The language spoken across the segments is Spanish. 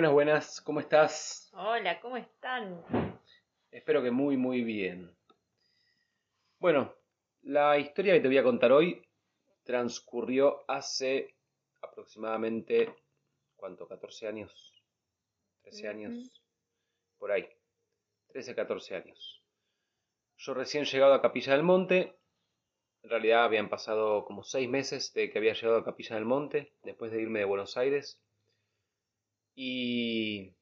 Buenas, buenas, ¿cómo estás? Hola, ¿cómo están? Espero que muy, muy bien. Bueno, la historia que te voy a contar hoy transcurrió hace aproximadamente, ¿cuánto? ¿14 años? ¿13 años? Por ahí. 13, 14 años. Yo recién llegado a Capilla del Monte, en realidad habían pasado como 6 meses de que había llegado a Capilla del Monte, después de irme de Buenos Aires. Y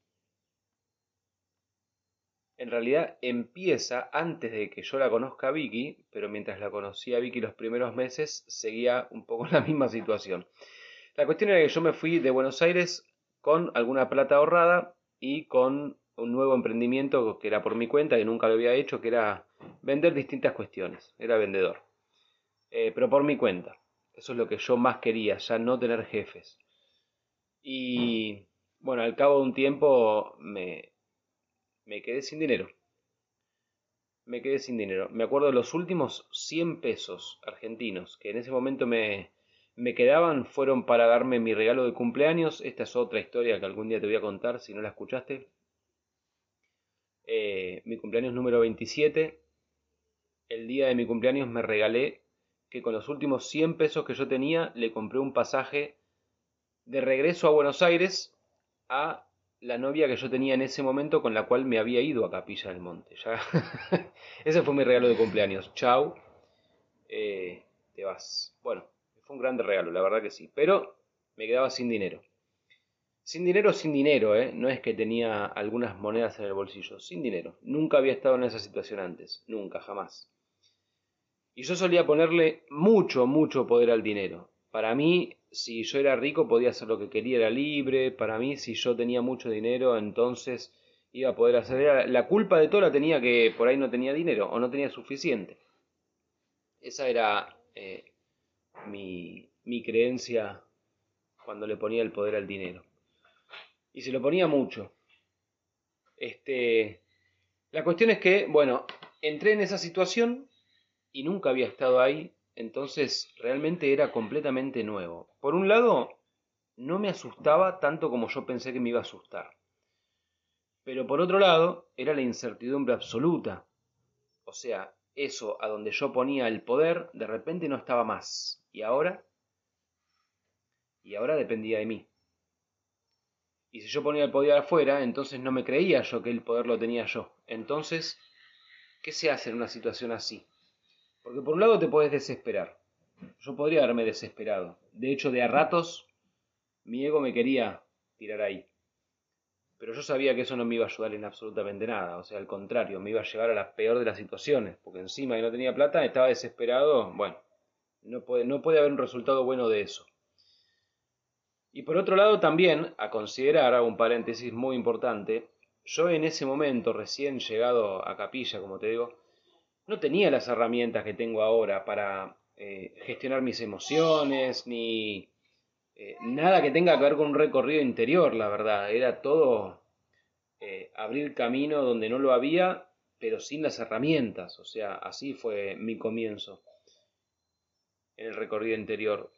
en realidad empieza antes de que yo la conozca a Vicky, pero mientras la conocía a Vicky los primeros meses seguía un poco la misma situación. La cuestión era que yo me fui de Buenos Aires con alguna plata ahorrada y con un nuevo emprendimiento que era por mi cuenta, que nunca lo había hecho, que era vender distintas cuestiones. Era vendedor. Eh, pero por mi cuenta. Eso es lo que yo más quería, ya no tener jefes. Y bueno, al cabo de un tiempo me, me quedé sin dinero. Me quedé sin dinero. Me acuerdo de los últimos 100 pesos argentinos que en ese momento me, me quedaban fueron para darme mi regalo de cumpleaños. Esta es otra historia que algún día te voy a contar si no la escuchaste. Eh, mi cumpleaños número 27. El día de mi cumpleaños me regalé que con los últimos 100 pesos que yo tenía le compré un pasaje de regreso a Buenos Aires a la novia que yo tenía en ese momento con la cual me había ido a Capilla del Monte. Ese fue mi regalo de cumpleaños. Chau. Eh, te vas. Bueno, fue un grande regalo, la verdad que sí. Pero me quedaba sin dinero. Sin dinero, sin dinero, ¿eh? No es que tenía algunas monedas en el bolsillo. Sin dinero. Nunca había estado en esa situación antes. Nunca, jamás. Y yo solía ponerle mucho, mucho poder al dinero. Para mí, si yo era rico podía hacer lo que quería, era libre. Para mí, si yo tenía mucho dinero, entonces iba a poder hacer... La culpa de todo la tenía que por ahí no tenía dinero o no tenía suficiente. Esa era eh, mi, mi creencia cuando le ponía el poder al dinero. Y se lo ponía mucho. Este, la cuestión es que, bueno, entré en esa situación y nunca había estado ahí entonces realmente era completamente nuevo. Por un lado, no me asustaba tanto como yo pensé que me iba a asustar. Pero por otro lado, era la incertidumbre absoluta. O sea, eso a donde yo ponía el poder, de repente no estaba más. ¿Y ahora? Y ahora dependía de mí. Y si yo ponía el poder afuera, entonces no me creía yo que el poder lo tenía yo. Entonces, ¿qué se hace en una situación así? Porque por un lado te puedes desesperar. Yo podría haberme desesperado. De hecho, de a ratos mi ego me quería tirar ahí. Pero yo sabía que eso no me iba a ayudar en absolutamente nada. O sea, al contrario, me iba a llevar a la peor de las situaciones. Porque encima que no tenía plata, estaba desesperado. Bueno, no puede, no puede haber un resultado bueno de eso. Y por otro lado también, a considerar, hago un paréntesis muy importante, yo en ese momento, recién llegado a Capilla, como te digo, no tenía las herramientas que tengo ahora para eh, gestionar mis emociones, ni eh, nada que tenga que ver con un recorrido interior, la verdad. Era todo eh, abrir camino donde no lo había, pero sin las herramientas. O sea, así fue mi comienzo en el recorrido interior.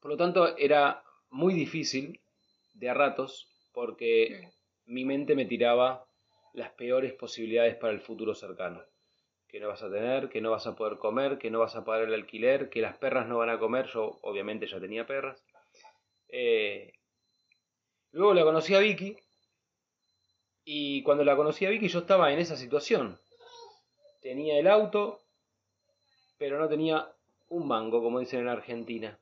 Por lo tanto, era muy difícil de a ratos porque mi mente me tiraba las peores posibilidades para el futuro cercano que no vas a tener, que no vas a poder comer, que no vas a pagar el alquiler, que las perras no van a comer. Yo obviamente ya tenía perras. Eh, luego la conocí a Vicky. Y cuando la conocí a Vicky yo estaba en esa situación. Tenía el auto, pero no tenía un mango, como dicen en Argentina.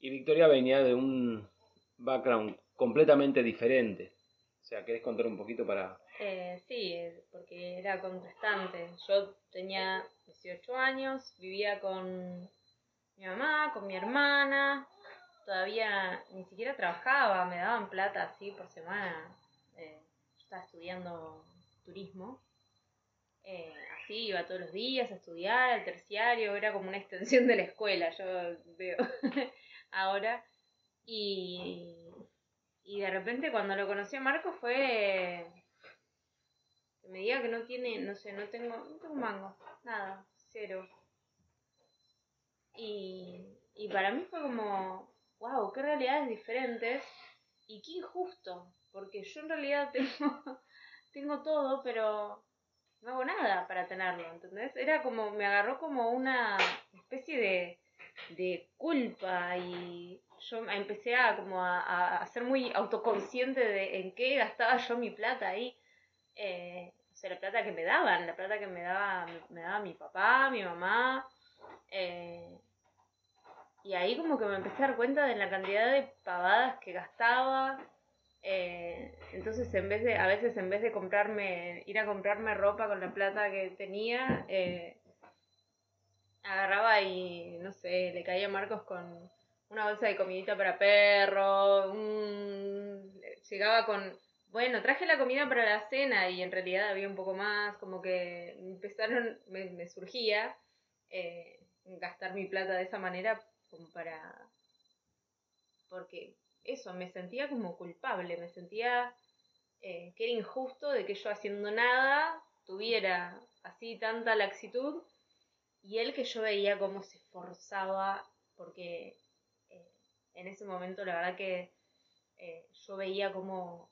Y Victoria venía de un background completamente diferente. O sea, ¿querés contar un poquito para, eh, sí, porque era contrastante. Yo tenía 18 años, vivía con mi mamá, con mi hermana, todavía ni siquiera trabajaba, me daban plata así por semana. Eh, yo estaba estudiando turismo. Eh, así iba todos los días a estudiar, al terciario, era como una extensión de la escuela, yo veo ahora. Y, y de repente cuando lo conocí Marco fue que me diga que no tiene, no sé, no tengo, no tengo mango, nada, cero. Y, y para mí fue como, wow, qué realidades diferentes. y qué injusto, porque yo en realidad tengo, tengo todo, pero no hago nada para tenerlo, ¿entendés? Era como, me agarró como una especie de, de culpa y yo empecé a como a, a, ser muy autoconsciente de en qué gastaba yo mi plata ahí. Eh, o sea, la plata que me daban, la plata que me daba, me daba mi papá, mi mamá. Eh, y ahí como que me empecé a dar cuenta de la cantidad de pavadas que gastaba. Eh, entonces en vez de, a veces en vez de comprarme, ir a comprarme ropa con la plata que tenía, eh, agarraba y, no sé, le caía a Marcos con una bolsa de comidita para perro, llegaba con, bueno, traje la comida para la cena y en realidad había un poco más, como que empezaron, me, surgía eh, gastar mi plata de esa manera para... porque eso, me sentía como culpable, me sentía eh, que era injusto de que yo haciendo nada tuviera así tanta laxitud y él que yo veía cómo se esforzaba porque eh, en ese momento la verdad que yo veía cómo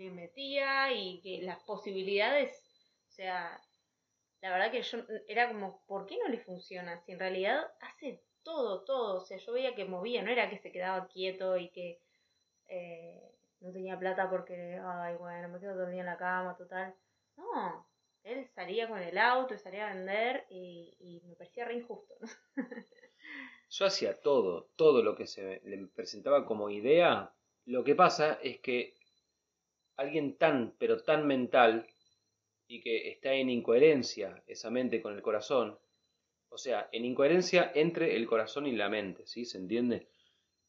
le metía y que las posibilidades, o sea, la verdad que yo era como, ¿por qué no le funciona? Si en realidad hace todo, todo. O sea, yo veía que movía, no era que se quedaba quieto y que eh, no tenía plata porque, ay, bueno, me quedo todo el día en la cama, total. No, él salía con el auto, salía a vender y, me parecía re injusto. Yo hacía todo, todo lo que se le presentaba como idea. Lo que pasa es que alguien tan, pero tan mental y que está en incoherencia esa mente con el corazón, o sea, en incoherencia entre el corazón y la mente, ¿sí? ¿Se entiende?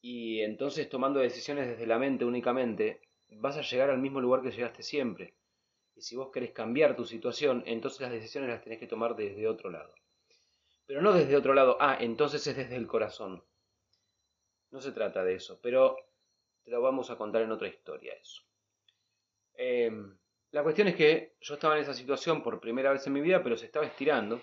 Y entonces tomando decisiones desde la mente únicamente, vas a llegar al mismo lugar que llegaste siempre. Y si vos querés cambiar tu situación, entonces las decisiones las tenés que tomar desde otro lado. Pero no desde otro lado, ah, entonces es desde el corazón. No se trata de eso, pero te lo vamos a contar en otra historia eso. Em, la cuestión es que yo estaba en esa situación por primera vez en mi vida, pero se estaba estirando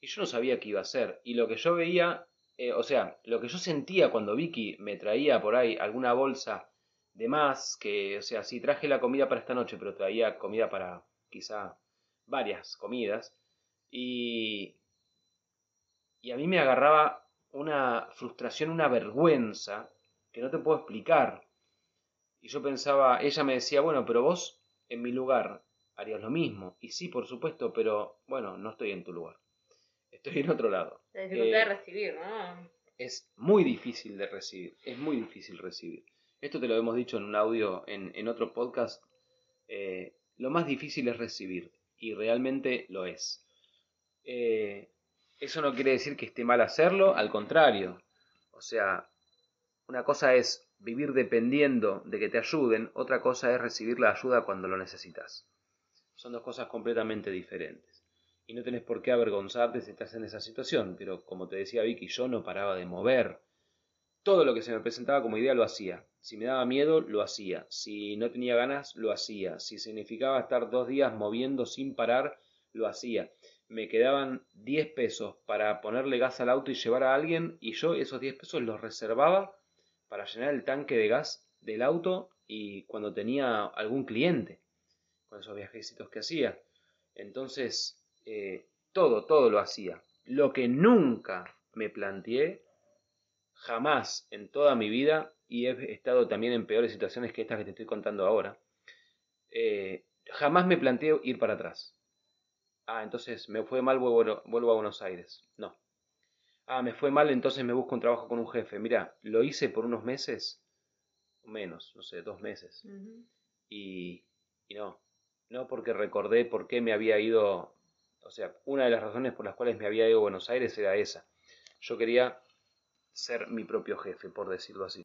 y yo no sabía qué iba a hacer. Y lo que yo veía, eh, o sea, lo que yo sentía cuando Vicky me traía por ahí alguna bolsa de más, que, o sea, sí traje la comida para esta noche, pero traía comida para quizá varias comidas, y, y a mí me agarraba una frustración, una vergüenza que no te puedo explicar. Y yo pensaba, ella me decía, bueno, pero vos en mi lugar harías lo mismo. Y sí, por supuesto, pero bueno, no estoy en tu lugar estoy en otro lado. La dificultad de recibir, ¿no? Es muy difícil de recibir, es muy difícil recibir. Esto te lo hemos dicho en un audio, en, otro podcast. Eh, lo más difícil es recibir, y realmente lo es. Eh, eso no quiere decir que esté mal hacerlo, al contrario. O sea, una cosa es vivir dependiendo de que te ayuden, otra cosa es recibir la ayuda cuando lo necesitas. Son dos cosas completamente diferentes y no tenés por qué avergonzarte si estás en esa situación, pero como te decía Vicky, yo no paraba de mover. Todo lo que se me presentaba como idea lo hacía. Si me daba miedo, lo hacía. Si no tenía ganas, lo hacía. Si significaba estar dos días moviendo sin parar, lo hacía. Me quedaban 10 pesos para ponerle gas al auto y llevar a alguien y yo esos 10 pesos los reservaba para llenar el tanque de gas del auto y cuando tenía algún cliente con esos viajecitos que hacía. Entonces, eh, todo, todo lo hacía. Lo que nunca me planteé, jamás en toda mi vida, y he estado también en peores situaciones que estas que te estoy contando ahora, eh, jamás me planteé ir para atrás. Ah, entonces me fue mal, vuelvo, vuelvo a Buenos Aires. No. Ah, me fue mal, entonces me busco un trabajo con un jefe. Mira, lo hice por unos meses, menos, no sé, dos meses. y, y no, no porque recordé por qué me había ido o sea, una de las razones por las cuales me había ido a Buenos Aires era esa. Yo quería ser mi propio jefe, por decirlo así.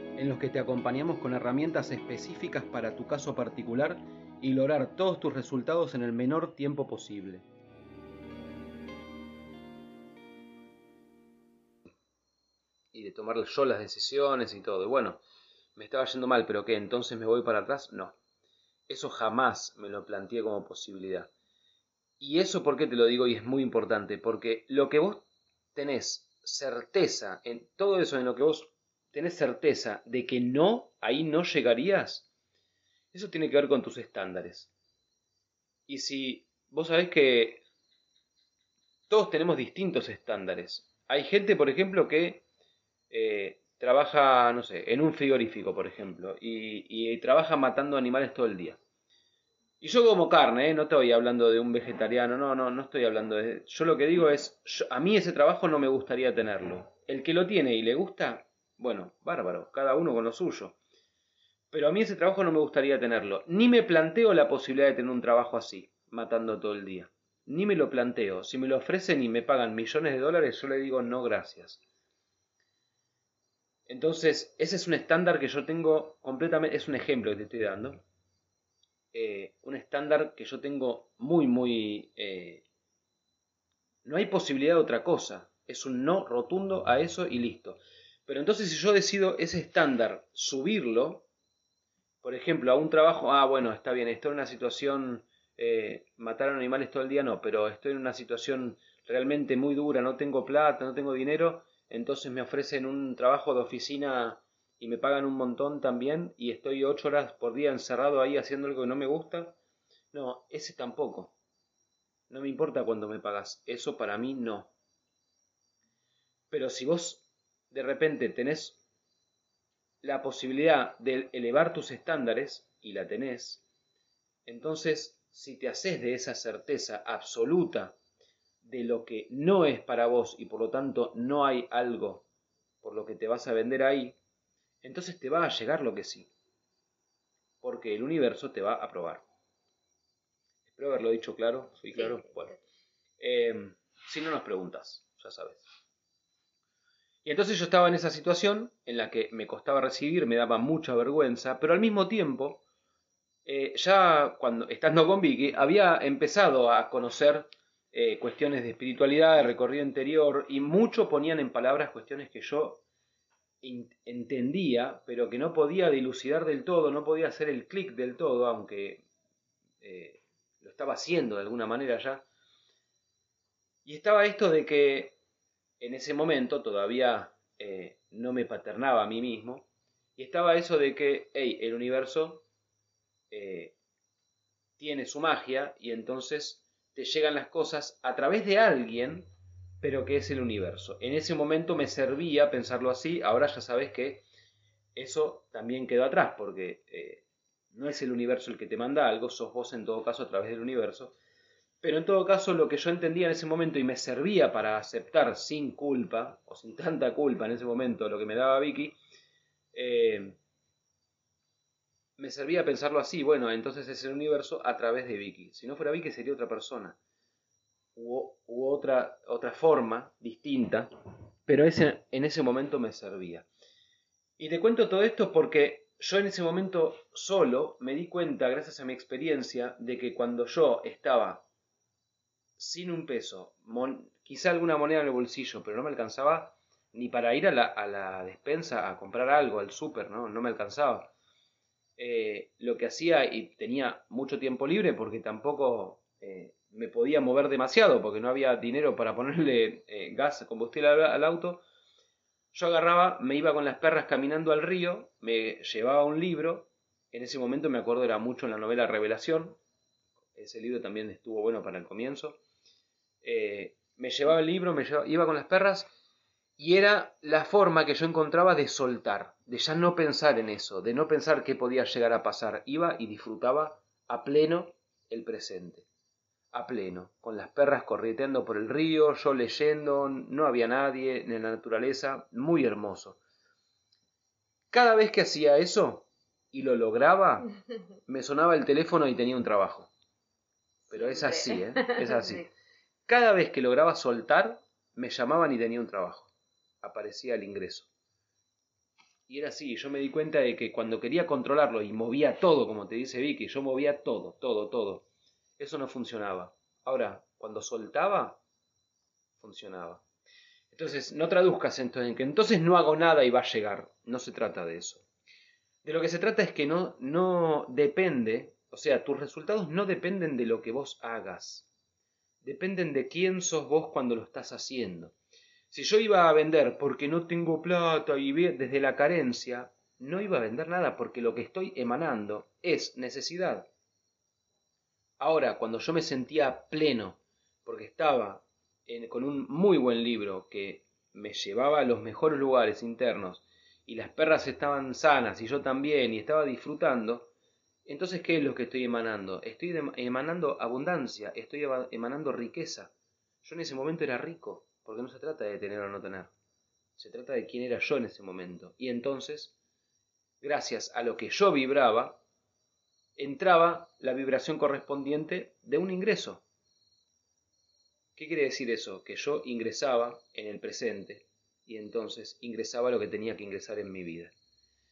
en los que te acompañamos con herramientas específicas para tu caso particular y lograr todos tus resultados en el menor tiempo posible. Y de tomar yo las decisiones y todo. Y bueno, me estaba yendo mal, pero ¿qué? ¿Entonces me voy para atrás? No. Eso jamás me lo planteé como posibilidad. Y eso por qué te lo digo y es muy importante, porque lo que vos tenés certeza en todo eso en lo que vos tenés certeza de que no, ahí no llegarías, eso tiene que ver con tus estándares. Y si vos sabés que todos tenemos distintos estándares. Hay gente, por ejemplo, que eh, trabaja, no sé, en un frigorífico, por ejemplo, y, trabaja matando animales todo el día. Y yo como carne, ¿eh? no estoy hablando de un vegetariano, no, no, no estoy hablando de... Yo lo que digo es, a mí ese trabajo no me gustaría tenerlo. El que lo tiene y le gusta, bueno, bárbaro, cada uno con lo suyo. Pero a mí ese trabajo no me gustaría tenerlo. Ni me planteo la posibilidad de tener un trabajo así, matando todo el día. Ni me lo planteo. Si me lo ofrecen y me pagan millones de dólares, yo le digo no gracias. Entonces, ese es un estándar que yo tengo completamente, es un ejemplo que te estoy dando. Eh, un estándar que yo tengo muy, muy... Eh, no hay posibilidad de otra cosa. Es un no rotundo a eso y listo. Pero entonces si yo decido ese estándar subirlo, por ejemplo, a un trabajo, ah, bueno, está bien, estoy en una situación, eh, mataron animales todo el día, no, pero estoy en una situación realmente muy dura, no tengo plata, no tengo dinero, entonces me ofrecen un trabajo de oficina y me pagan un montón también y estoy ocho horas por día encerrado ahí haciendo algo que no me gusta. No, ese tampoco. No me importa cuándo me pagas. Eso para mí no. Pero si vos de repente tenés la posibilidad de elevar tus estándares, y la tenés, entonces si te haces de esa certeza absoluta de lo que no es para vos y por lo tanto no hay algo por lo que te vas a vender ahí, entonces te va a llegar lo que sí. Porque el universo te va a probar. Espero haberlo dicho claro. ¿Soy claro? Bueno. Em, si no nos preguntas, ya sabes. Y entonces yo estaba en esa situación en la que me costaba recibir, me daba mucha vergüenza, pero al mismo tiempo, eh, ya cuando estando con Vicky, había empezado a conocer eh, cuestiones de espiritualidad, de recorrido interior, y mucho ponían en palabras cuestiones que yo entendía, pero que no podía dilucidar del todo, no podía hacer el clic del todo, aunque eh, lo estaba haciendo de alguna manera ya. Y estaba esto de que en ese momento todavía eh, no me paternaba a mí mismo, y estaba eso de que, hey, el universo tiene su magia y entonces te llegan las cosas a través de alguien, pero que es el universo. En ese momento me servía pensarlo así, ahora ya sabes que eso también quedó atrás, porque eh, no es el universo el que te manda algo, sos vos en todo caso a través del universo. Pero en todo caso lo que yo entendía en ese momento y me servía para aceptar sin culpa, o sin tanta culpa en ese momento, lo que me daba Vicky, eh, me servía pensarlo así, bueno, entonces es el universo a través de Vicky. Si no fuera Vicky sería otra persona. U, otra, otra forma distinta, pero ese, en ese momento me servía. Y te cuento todo esto porque yo en ese momento solo me di cuenta, gracias a mi experiencia, de que cuando yo estaba sin un peso, quizá alguna moneda en el bolsillo, pero no me alcanzaba ni para ir a la, despensa a comprar algo, al súper, ¿no? No me alcanzaba. Eh, lo que hacía y tenía mucho tiempo libre porque tampoco eh, me podía mover demasiado porque no había dinero para ponerle eh, gas, combustible al, auto, yo agarraba, me iba con las perras caminando al río, me llevaba un libro, en ese momento me acuerdo era mucho en la novela Revelación, ese libro también estuvo bueno para el comienzo, me llevaba el libro, me iba con las perras y era la forma que yo encontraba de soltar, de ya no pensar en eso, de no pensar qué podía llegar a pasar. Iba y disfrutaba a pleno el presente. A pleno, con las perras correteando por el río, yo leyendo, no había nadie en la naturaleza, muy hermoso. Cada vez que hacía eso, y lo lograba, me sonaba el teléfono y tenía un trabajo. Pero es así, ¿eh? Es así. Cada vez que lograba soltar, me llamaban y tenía un trabajo. Aparecía el ingreso. Y era así, yo me di cuenta de que cuando quería controlarlo y movía todo, como te dice Vicky, yo movía todo, todo, todo. Eso no funcionaba. Ahora, cuando soltaba, funcionaba. Entonces, no traduzcas entonces en que entonces no hago nada y va a llegar. No se trata de eso. De lo que se trata es que no, no depende, o sea, tus resultados no dependen de lo que vos hagas. Dependen de quién sos vos cuando lo estás haciendo. Si yo iba a vender porque no tengo plata y desde la carencia, no iba a vender nada porque lo que estoy emanando es necesidad. Ahora, cuando yo me sentía pleno, porque estaba con un muy buen libro que me llevaba a los mejores lugares internos y las perras estaban sanas y yo también y estaba disfrutando, entonces ¿qué es lo que estoy emanando? Estoy emanando abundancia, estoy emanando riqueza. Yo en ese momento era rico, porque no se trata de tener o no tener, se trata de quién era yo en ese momento. Y entonces, gracias a lo que yo vibraba, entraba la vibración correspondiente de un ingreso. ¿Qué quiere decir eso? Que yo ingresaba en el presente y entonces ingresaba lo que tenía que ingresar en mi vida.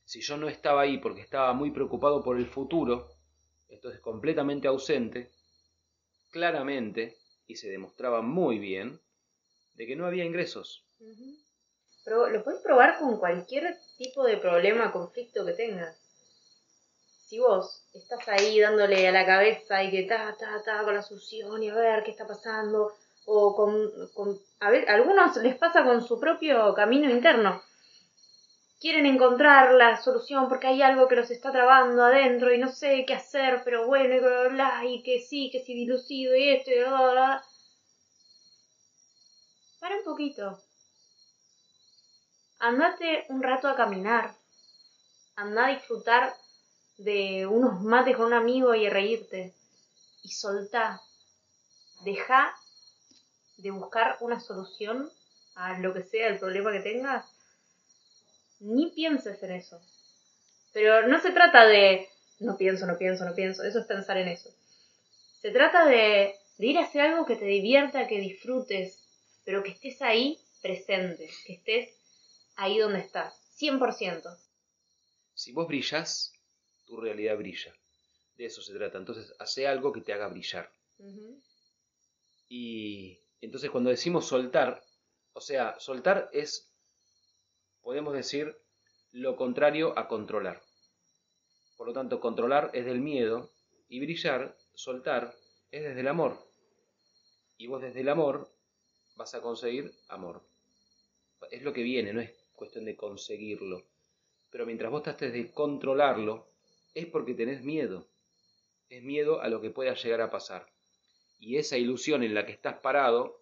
Si yo no estaba ahí porque estaba muy preocupado por el futuro, entonces completamente ausente, claramente, y se demostraba muy bien, de que no había ingresos. Pero lo puedes probar con cualquier tipo de problema, conflicto que tengas. Si vos estás ahí dándole a la cabeza y que ta, ta, ta, con la succión y a ver qué está pasando, o con, a ver, algunos les pasa con su propio camino interno. Quieren encontrar la solución porque hay algo que los está trabando adentro y no sé qué hacer, pero bueno, y bla, bla, y que sí, que sí, dilucido y esto y bla, bla. Para un poquito. Andate un rato a caminar. Anda a disfrutar de unos mates con un amigo y a reírte. Y soltá. Deja de buscar una solución a lo que sea el problema que tengas, ni pienses en eso. Pero no se trata de no pienso, no pienso, no pienso, eso es pensar en eso. Se trata de, ir a hacer algo que te divierta, que disfrutes, pero que estés ahí presente, que estés ahí donde estás, 100%. Si vos brillas, tu realidad brilla. De eso se trata. Entonces, hace algo que te haga brillar. Y entonces cuando decimos soltar, o sea, soltar es, podemos decir, lo contrario a controlar. Por lo tanto, controlar es del miedo y brillar, soltar, es desde el amor. Y vos desde el amor vas a conseguir amor. Es lo que viene, no es cuestión de conseguirlo. Pero mientras vos trates de controlarlo, es porque tenés miedo. Es miedo a lo que pueda llegar a pasar y esa ilusión en la que estás parado,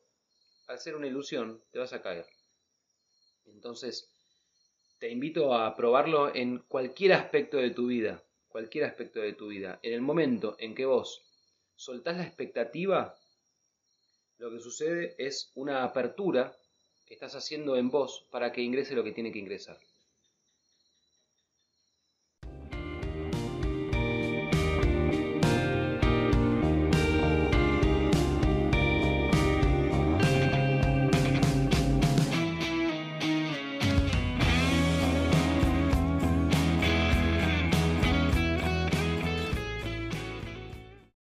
al ser una ilusión, te vas a caer. Entonces, te invito a probarlo en cualquier aspecto de tu vida, cualquier aspecto de tu vida. En el momento en que vos soltás la expectativa, lo que sucede es una apertura que estás haciendo en vos para que ingrese lo que tiene que ingresar.